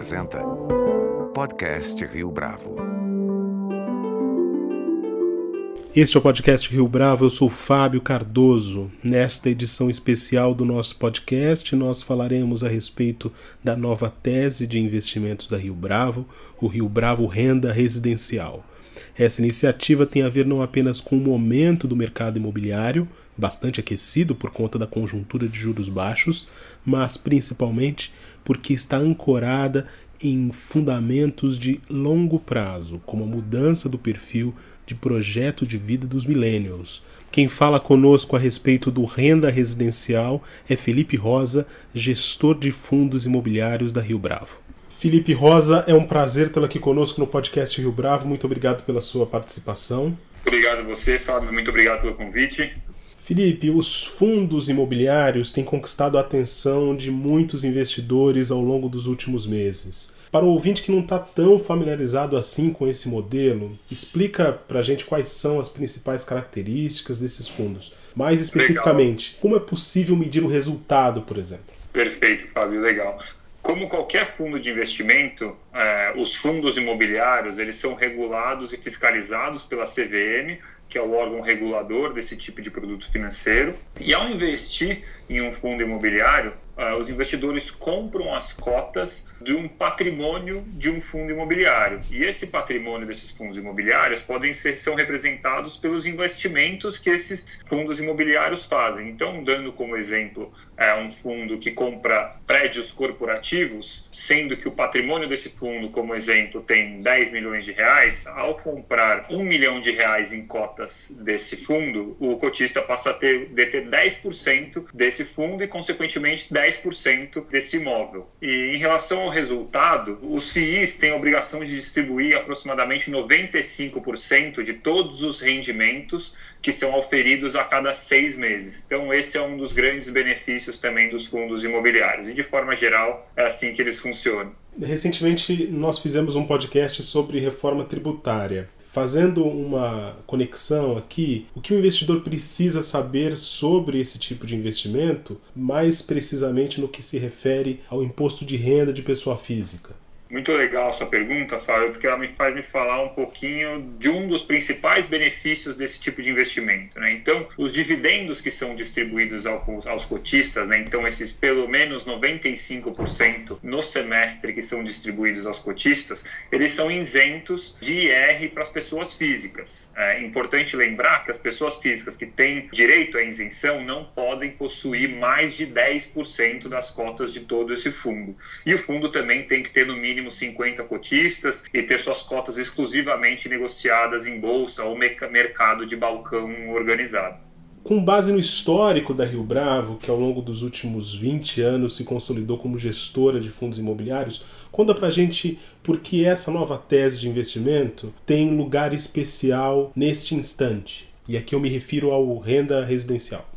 apresenta Podcast Rio Bravo. Este é o podcast Rio Bravo, eu sou Fábio Cardoso. Nesta edição especial do nosso podcast, nós falaremos a respeito da nova tese de investimentos da Rio Bravo, o Rio Bravo Renda Residencial. Essa iniciativa tem a ver não apenas com o momento do mercado imobiliário, bastante aquecido por conta da conjuntura de juros baixos, mas principalmente porque está ancorada em fundamentos de longo prazo, como a mudança do perfil de projeto de vida dos millennials. Quem fala conosco a respeito do renda residencial é Felipe Rosa, gestor de fundos imobiliários da Rio Bravo. Felipe Rosa, é um prazer tê-lo aqui conosco no podcast Rio Bravo. Muito obrigado pela sua participação. Obrigado a você, Fábio. Muito obrigado pelo convite. Felipe, os fundos imobiliários têm conquistado a atenção de muitos investidores ao longo dos últimos meses. Para o ouvinte que não está tão familiarizado assim com esse modelo, explica para a gente quais são as principais características desses fundos. Mais especificamente, legal. como é possível medir o resultado, por exemplo? Perfeito, Fábio, legal. Como qualquer fundo de investimento, eh, os fundos imobiliários eles são regulados e fiscalizados pela CVM, que é o órgão regulador desse tipo de produto financeiro. E ao investir em um fundo imobiliário, os investidores compram as cotas de um patrimônio de um fundo imobiliário. E esse patrimônio desses fundos imobiliários podem ser são representados pelos investimentos que esses fundos imobiliários fazem. Então, dando como exemplo é um fundo que compra prédios corporativos, sendo que o patrimônio desse fundo, como exemplo, tem 10 milhões de reais, ao comprar 1 milhão de reais em cotas desse fundo, o cotista passa a ter, deter 10% desse fundo e, consequentemente, 10% desse imóvel. E em relação ao resultado, os FIIs têm a obrigação de distribuir aproximadamente 95% de todos os rendimentos que são auferidos a cada seis meses. Então, esse é um dos grandes benefícios também dos fundos imobiliários. E, de forma geral, é assim que eles funcionam. Recentemente, nós fizemos um podcast sobre reforma tributária. Fazendo uma conexão aqui, o que o investidor precisa saber sobre esse tipo de investimento, mais precisamente no que se refere ao imposto de renda de pessoa física? Muito legal sua pergunta, Fábio, porque ela me faz me falar um pouquinho de um dos principais benefícios desse tipo de investimento. Né? Então, os dividendos que são distribuídos ao, aos cotistas, né? então esses pelo menos 95% no semestre que são distribuídos aos cotistas, eles são isentos de IR para as pessoas físicas. É importante lembrar que as pessoas físicas que têm direito à isenção não podem possuir mais de 10% das cotas de todo esse fundo. E o fundo também tem que ter no mínimo mínimo 50 cotistas e ter suas cotas exclusivamente negociadas em bolsa ou mercado de balcão organizado. Com base no histórico da Rio Bravo, que ao longo dos últimos 20 anos se consolidou como gestora de fundos imobiliários, conta pra gente por que essa nova tese de investimento tem lugar especial neste instante. E aqui eu me refiro ao renda residencial.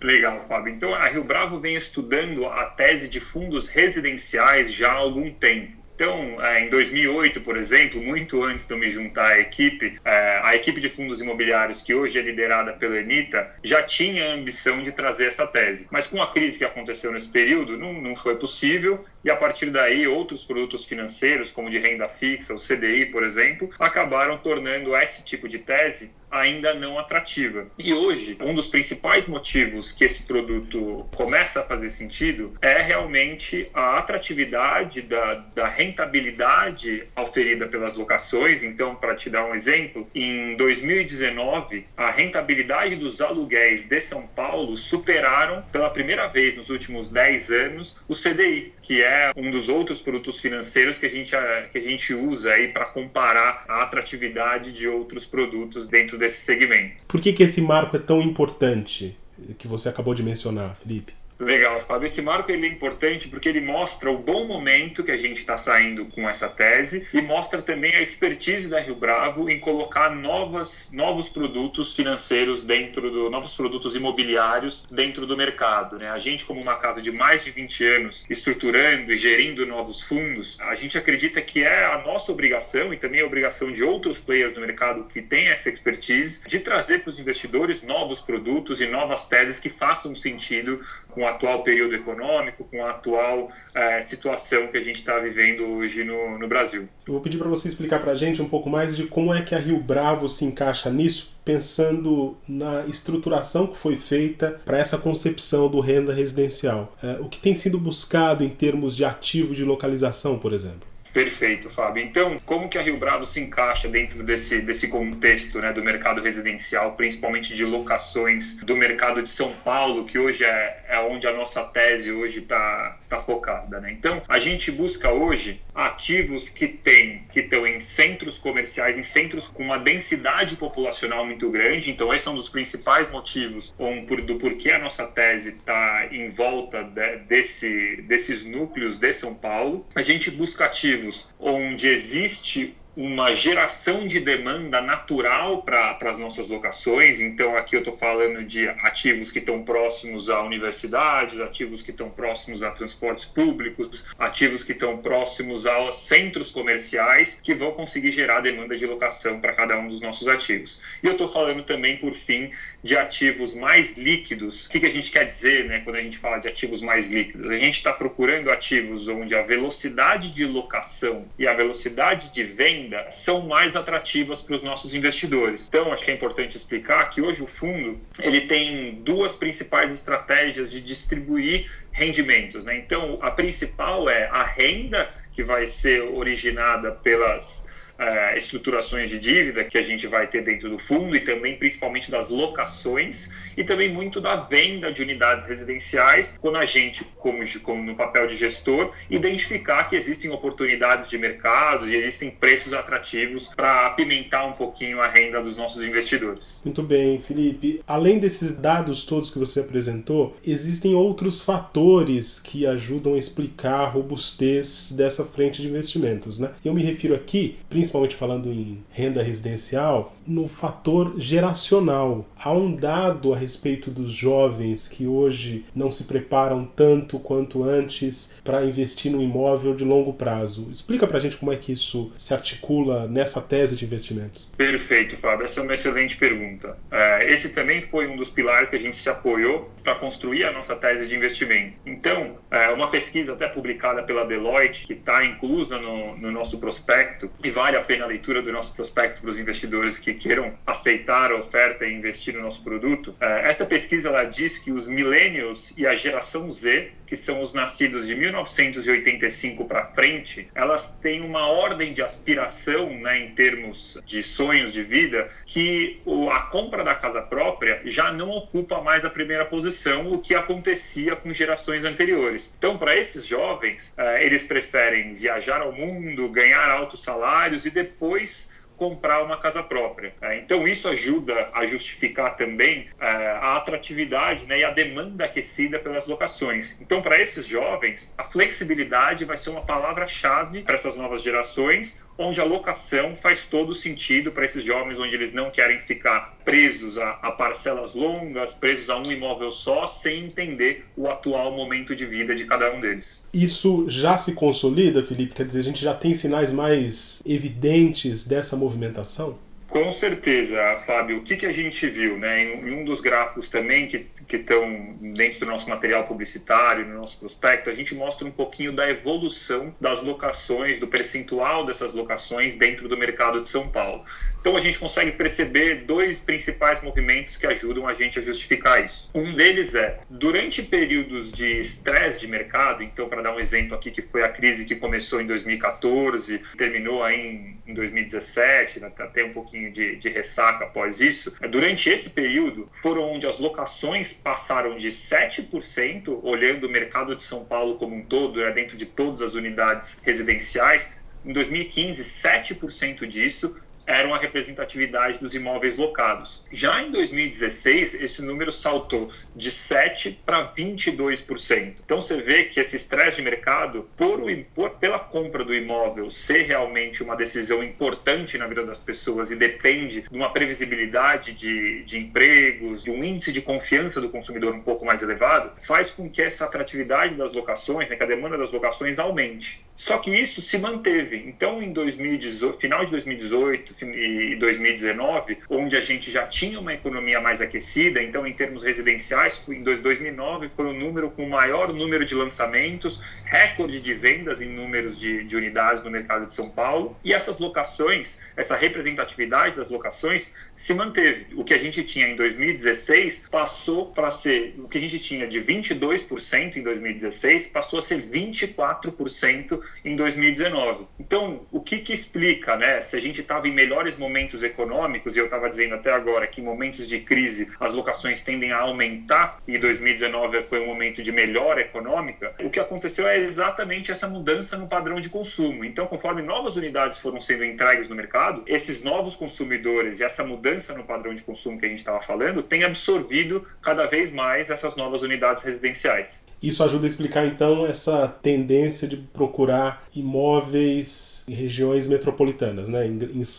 Legal, Fábio. Então, a Rio Bravo vem estudando a tese de fundos residenciais já há algum tempo. Então, é, em 2008, por exemplo, muito antes de eu me juntar à equipe, é, a equipe de fundos imobiliários, que hoje é liderada pela Anitta, já tinha a ambição de trazer essa tese. Mas com a crise que aconteceu nesse período, não, não foi possível, e a partir daí, outros produtos financeiros, como de renda fixa, o CDI, por exemplo, acabaram tornando esse tipo de tese ainda não atrativa. E hoje, um dos principais motivos que esse produto começa a fazer sentido é realmente a atratividade da, da rentabilidade oferida pelas locações. Então, para te dar um exemplo, em 2019, a rentabilidade dos aluguéis de São Paulo superaram pela primeira vez nos últimos 10 anos o CDI, que é um dos outros produtos financeiros que a gente, que a gente usa aí para comparar a atratividade de outros produtos dentro desse segmento. Por que, que esse marco é tão importante que você acabou de mencionar, Felipe? Legal, Fábio. Esse marco ele é importante porque ele mostra o bom momento que a gente está saindo com essa tese e mostra também a expertise da Rio Bravo em colocar novas, novos produtos financeiros dentro do novos produtos imobiliários dentro do mercado. Né? A gente, como uma casa de mais de 20 anos, estruturando e gerindo novos fundos, a gente acredita que é a nossa obrigação e também a obrigação de outros players do mercado que têm essa expertise de trazer para os investidores novos produtos e novas teses que façam sentido com atual período econômico, com a atual é, situação que a gente está vivendo hoje no, no Brasil. Eu vou pedir para você explicar para a gente um pouco mais de como é que a Rio Bravo se encaixa nisso, pensando na estruturação que foi feita para essa concepção do renda residencial. É, o que tem sido buscado em termos de ativo de localização, por exemplo? Perfeito, Fábio. Então, como que a Rio Bravo se encaixa dentro desse, desse contexto né, do mercado residencial, principalmente de locações do mercado de São Paulo, que hoje é, é onde a nossa tese hoje está tá focada. Né? Então, a gente busca hoje ativos que têm que estão em centros comerciais, em centros com uma densidade populacional muito grande. Então, esse é um dos principais motivos um, por, do porquê a nossa tese está em volta de, desse, desses núcleos de São Paulo. A gente busca ativos onde existe uma geração de demanda natural para as nossas locações. Então, aqui eu estou falando de ativos que estão próximos a universidades, ativos que estão próximos a transportes públicos, ativos que estão próximos a centros comerciais, que vão conseguir gerar demanda de locação para cada um dos nossos ativos. E eu estou falando também, por fim, de ativos mais líquidos. O que, que a gente quer dizer né, quando a gente fala de ativos mais líquidos? A gente está procurando ativos onde a velocidade de locação e a velocidade de venda ainda são mais atrativas para os nossos investidores. Então, acho que é importante explicar que hoje o fundo ele tem duas principais estratégias de distribuir rendimentos. Né? Então, a principal é a renda que vai ser originada pelas uh, estruturações de dívida que a gente vai ter dentro do fundo e também principalmente das locações e também muito da venda de unidades residenciais quando a gente, como, como no papel de gestor, identificar que existem oportunidades de mercado e existem preços atrativos para apimentar um pouquinho a renda dos nossos investidores. Muito bem, Felipe. Além desses dados todos que você apresentou, existem outros fatores que ajudam a explicar a robustez dessa frente de investimentos, né? Eu me refiro aqui, principalmente principalmente falando em renda residencial, no fator geracional. Há um dado a respeito dos jovens que hoje não se preparam tanto quanto antes para investir no imóvel de longo prazo. Explica para a gente como é que isso se articula nessa tese de investimentos. Perfeito, Fábio. Essa é uma excelente pergunta. É, esse também foi um dos pilares que a gente se apoiou para construir a nossa tese de investimento. Então, é, uma pesquisa até publicada pela Deloitte, que está inclusa no, no nosso prospecto, e vale a pena a leitura do nosso prospecto para os investidores que queiram aceitar a oferta e investir no nosso produto. É, essa pesquisa ela diz que os millennials e a geração Z, que são os nascidos de 1985 para frente, elas têm uma ordem de aspiração, né, em termos de sonhos de vida, que a compra da casa própria já não ocupa mais a primeira posição, o que acontecia com gerações anteriores. Então, para esses jovens, é, eles preferem viajar ao mundo, ganhar altos salários depois comprar uma casa própria. É, então, isso ajuda a justificar também é, a atratividade né, e a demanda aquecida pelas locações. Então, para esses jovens, a flexibilidade vai ser uma palavra-chave para essas novas gerações, onde a locação faz todo sentido para esses jovens, onde eles não querem ficar presos a, a, parcelas longas, presos a um imóvel só, sem entender o atual momento de vida de cada um deles. Isso já se consolida, Felipe? Quer dizer, a gente já tem sinais mais evidentes dessa movimentação? movimentação com certeza, Fábio. O que, que a gente viu? Né? Em, um dos gráficos também que, estão dentro do nosso material publicitário, no nosso prospecto, a gente mostra um pouquinho da evolução das locações, do percentual dessas locações dentro do mercado de São Paulo. Então a gente consegue perceber dois principais movimentos que ajudam a gente a justificar isso. Um deles é, durante períodos de estresse de mercado, então para dar um exemplo aqui que foi a crise que começou em 2014, terminou aí em, em 2017, né, até um pouquinho pouquinho de, de ressaca após isso, durante esse período foram onde as locações passaram de 7%, olhando o mercado de São Paulo como um todo, dentro de todas as unidades residenciais, em 2015, 7% disso eram a representatividade dos imóveis locados. Já em 2016, esse número saltou de 7% para 22%. Então você vê que esse estresse de mercado, por, por, pela compra do imóvel ser realmente uma decisão importante na vida das pessoas e depende de uma previsibilidade de, de empregos, de um índice de confiança do consumidor um pouco mais elevado, faz com que essa atratividade das locações, né, que a demanda das locações aumente. Só que isso se manteve. Então, em 2018, final de 2018 e 2019, onde a gente já tinha uma economia mais aquecida, então, em termos residenciais, em 2009 foi o um número com o maior número de lançamentos, recorde de vendas em números de, de unidades no mercado de São Paulo. E essas locações, essa representatividade das locações se manteve. O que a gente tinha em 2016 passou para ser, o que a gente tinha de 22% em 2016 passou a ser 24% em 2019. Então, o que, que explica, né? Se a gente estava em melhores momentos econômicos, e eu estava dizendo até agora que em momentos de crise as locações tendem a aumentar, e 2019 foi um momento de melhora econômica, o que aconteceu é exatamente essa mudança no padrão de consumo. Então, conforme novas unidades foram sendo entregues no mercado, esses novos consumidores e essa mudança no padrão de consumo que a gente estava falando tem absorvido cada vez mais essas novas unidades residenciais. Isso ajuda a explicar então essa tendência de procurar imóveis em regiões metropolitanas, né, em,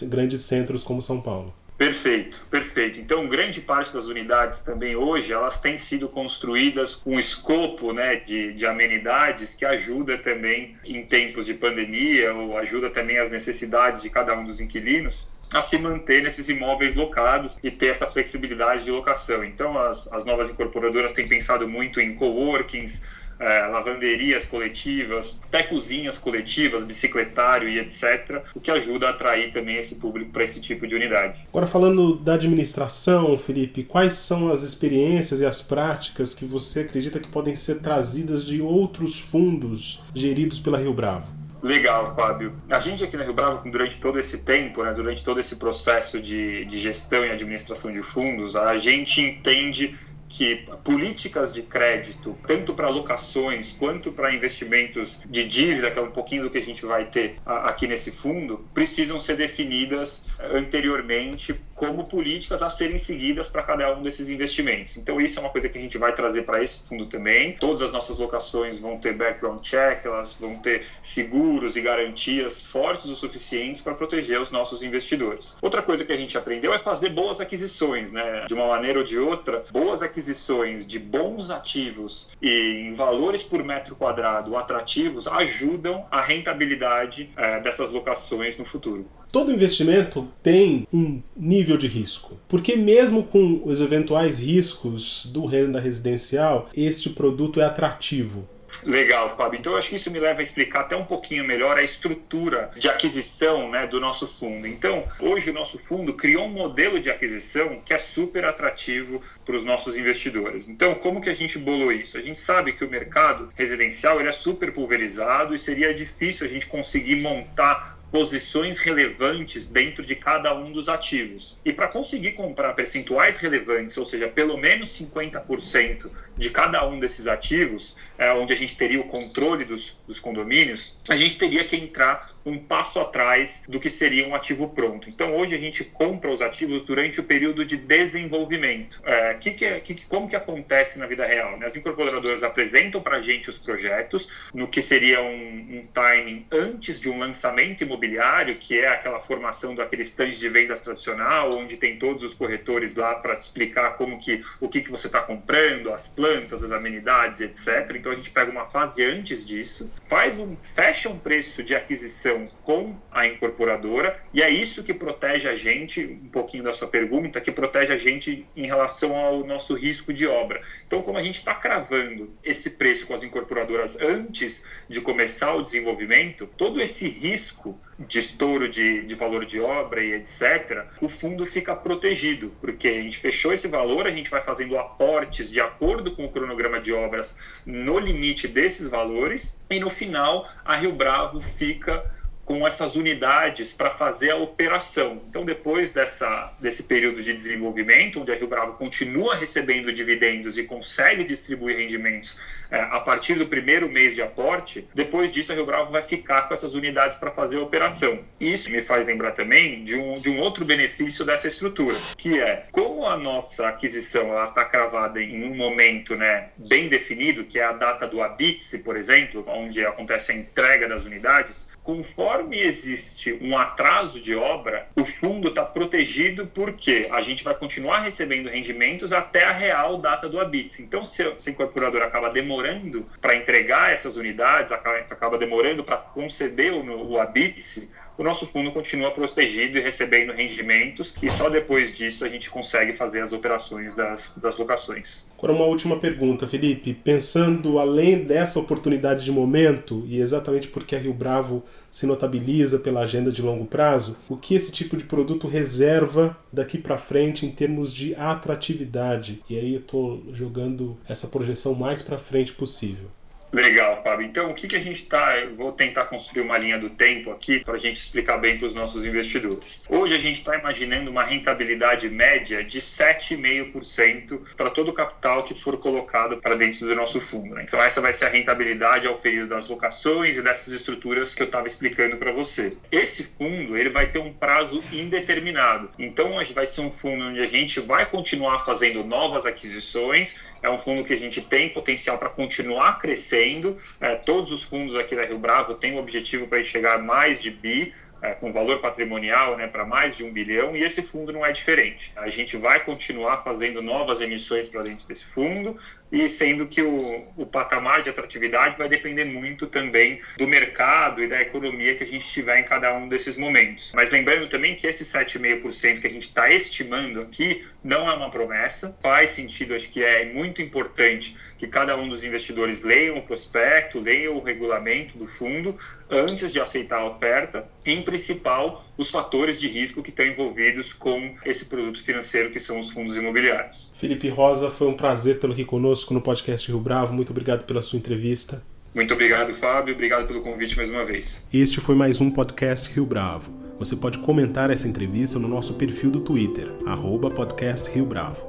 grandes centros como São Paulo. Perfeito, perfeito. Então, grande parte das unidades também hoje, elas têm sido construídas com escopo né, de, de amenidades que ajuda também em tempos de pandemia ou ajuda também as necessidades de cada um dos inquilinos a se manter nesses imóveis locados e ter essa flexibilidade de locação. Então, as, as novas incorporadoras têm pensado muito em coworkings, é, lavanderias coletivas, até cozinhas coletivas, bicicletário e etc., o que ajuda a atrair também esse público para esse tipo de unidade. Agora, falando da administração, Felipe, quais são as experiências e as práticas que você acredita que podem ser trazidas de outros fundos geridos pela Rio Bravo? Legal, Fábio. A gente aqui na Rio Bravo, durante todo esse tempo, né, durante todo esse processo de, de gestão e administração de fundos, a gente entende que políticas de crédito, tanto para locações quanto para investimentos de dívida, que é um pouquinho do que a gente vai ter aqui nesse fundo, precisam ser definidas anteriormente como políticas a serem seguidas para cada um desses investimentos. Então, isso é uma coisa que a gente vai trazer para esse fundo também. Todas as nossas locações vão ter background check, elas vão ter seguros e garantias fortes o suficiente para proteger os nossos investidores. Outra coisa que a gente aprendeu é fazer boas aquisições, né? De uma maneira ou de outra, boas aquisições de bons ativos e em valores por metro quadrado atrativos ajudam a rentabilidade é, dessas locações no futuro. Todo investimento tem um nível de risco, porque mesmo com os eventuais riscos do renda residencial, este produto é atrativo. Legal, Fábio. Então, eu acho que isso me leva a explicar até um pouquinho melhor a estrutura de aquisição né, do nosso fundo. Então, hoje o nosso fundo criou um modelo de aquisição que é super atrativo para os nossos investidores. Então, como que a gente bolou isso? A gente sabe que o mercado residencial ele é super pulverizado e seria difícil a gente conseguir montar posições relevantes dentro de cada um dos ativos. E para conseguir comprar percentuais relevantes, ou seja, pelo menos 50% de cada um desses ativos, é, onde a gente teria o controle dos, dos condomínios, a gente teria que entrar um passo atrás do que seria um ativo pronto. Então, hoje a gente compra os ativos durante o período de desenvolvimento. É, que que é, que, como que acontece na vida real? Né? As incorporadoras apresentam para a gente os projetos no que seria um, um, timing antes de um lançamento imobiliário, que é aquela formação daquele stand de vendas tradicional, onde tem todos os corretores lá para te explicar como que o que, que você está comprando, as plantas, as amenidades, etc. Então, a gente pega uma fase antes disso, faz um, fecha um preço de aquisição com a incorporadora, e é isso que protege a gente, um pouquinho da sua pergunta, que protege a gente em relação ao nosso risco de obra. Então, como a gente está cravando esse preço com as incorporadoras antes de começar o desenvolvimento, todo esse risco de estouro de, de valor de obra e etc., o fundo fica protegido, porque a gente fechou esse valor, a gente vai fazendo aportes de acordo com o cronograma de obras no limite desses valores, e no final a Rio Bravo fica com essas unidades para fazer a operação. Então, depois dessa, desse período de desenvolvimento, onde a Rio Bravo continua recebendo dividendos e consegue distribuir rendimentos é, a partir do primeiro mês de aporte, depois disso a Rio Bravo vai ficar com essas unidades para fazer a operação. Isso me faz lembrar também de um, de um outro benefício dessa estrutura, que é a nossa aquisição está cravada em um momento né, bem definido, que é a data do habite, por exemplo, onde acontece a entrega das unidades, conforme existe um atraso de obra, o fundo está protegido porque a gente vai continuar recebendo rendimentos até a real data do ABITS. Então, se a incorporadora acaba demorando para entregar essas unidades, acaba demorando para conceder o, o ABITS, o nosso fundo continua protegido e recebendo rendimentos, e só depois disso a gente consegue fazer as operações das, das locações. Agora, uma última pergunta, Felipe. Pensando além dessa oportunidade de momento, e exatamente porque a Rio Bravo se notabiliza pela agenda de longo prazo, o que esse tipo de produto reserva daqui para frente em termos de atratividade? E aí eu estou jogando essa projeção mais para frente possível. Legal, Fábio. Então, o que, que a gente está. Vou tentar construir uma linha do tempo aqui para a gente explicar bem para os nossos investidores. Hoje a gente está imaginando uma rentabilidade média de 7,5% para todo o capital que for colocado para dentro do nosso fundo. Né? Então, essa vai ser a rentabilidade período das locações e dessas estruturas que eu estava explicando para você. Esse fundo ele vai ter um prazo indeterminado. Então, vai ser um fundo onde a gente vai continuar fazendo novas aquisições. É um fundo que a gente tem potencial para continuar crescendo crescendo. É, todos os fundos aqui da Rio Bravo têm o objetivo para chegar a mais de bi, é, com valor patrimonial né, para mais de um bilhão, e esse fundo não é diferente. A gente vai continuar fazendo novas emissões para dentro desse fundo, e sendo que o, o patamar de atratividade vai depender muito também do mercado e da economia que a gente tiver em cada um desses momentos. Mas lembrando também que esse 7,5% que a gente está estimando aqui não é uma promessa, faz sentido, acho que é muito importante que cada um dos investidores leiam o prospecto, leiam o regulamento do fundo antes de aceitar a oferta, em principal os fatores de risco que estão envolvidos com esse produto financeiro que são os fundos imobiliários. Felipe Rosa, foi um prazer tê-lo aqui conosco no podcast Rio Bravo. Muito obrigado pela sua entrevista. Muito obrigado, Fábio. Obrigado pelo convite mais uma vez. Este foi mais um podcast Rio Bravo. Você pode comentar essa entrevista no nosso perfil do Twitter, arroba podcast Rio Bravo